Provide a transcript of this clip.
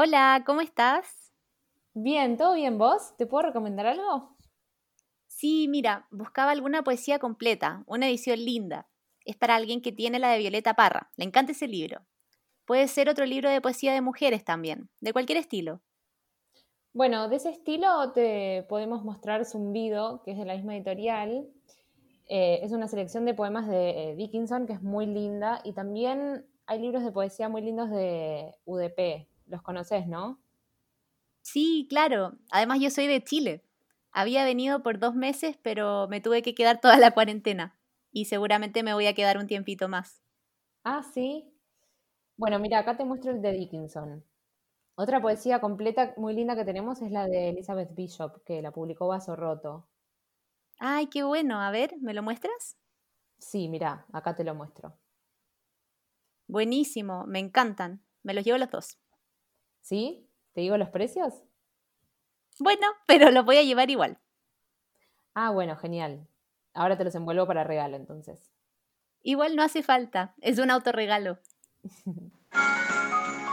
Hola, ¿cómo estás? Bien, ¿todo bien vos? ¿Te puedo recomendar algo? Sí, mira, buscaba alguna poesía completa, una edición linda. Es para alguien que tiene la de Violeta Parra. Le encanta ese libro. Puede ser otro libro de poesía de mujeres también, de cualquier estilo. Bueno, de ese estilo te podemos mostrar Zumbido, que es de la misma editorial. Eh, es una selección de poemas de eh, Dickinson que es muy linda y también hay libros de poesía muy lindos de UDP. Los conoces, ¿no? Sí, claro. Además yo soy de Chile. Había venido por dos meses, pero me tuve que quedar toda la cuarentena y seguramente me voy a quedar un tiempito más. Ah, sí. Bueno, mira, acá te muestro el de Dickinson. Otra poesía completa muy linda que tenemos es la de Elizabeth Bishop, que la publicó Vaso Roto. Ay, qué bueno. A ver, ¿me lo muestras? Sí, mira, acá te lo muestro. Buenísimo, me encantan. Me los llevo los dos. ¿Sí? ¿Te digo los precios? Bueno, pero los voy a llevar igual. Ah, bueno, genial. Ahora te los envuelvo para regalo, entonces. Igual no hace falta, es un autorregalo.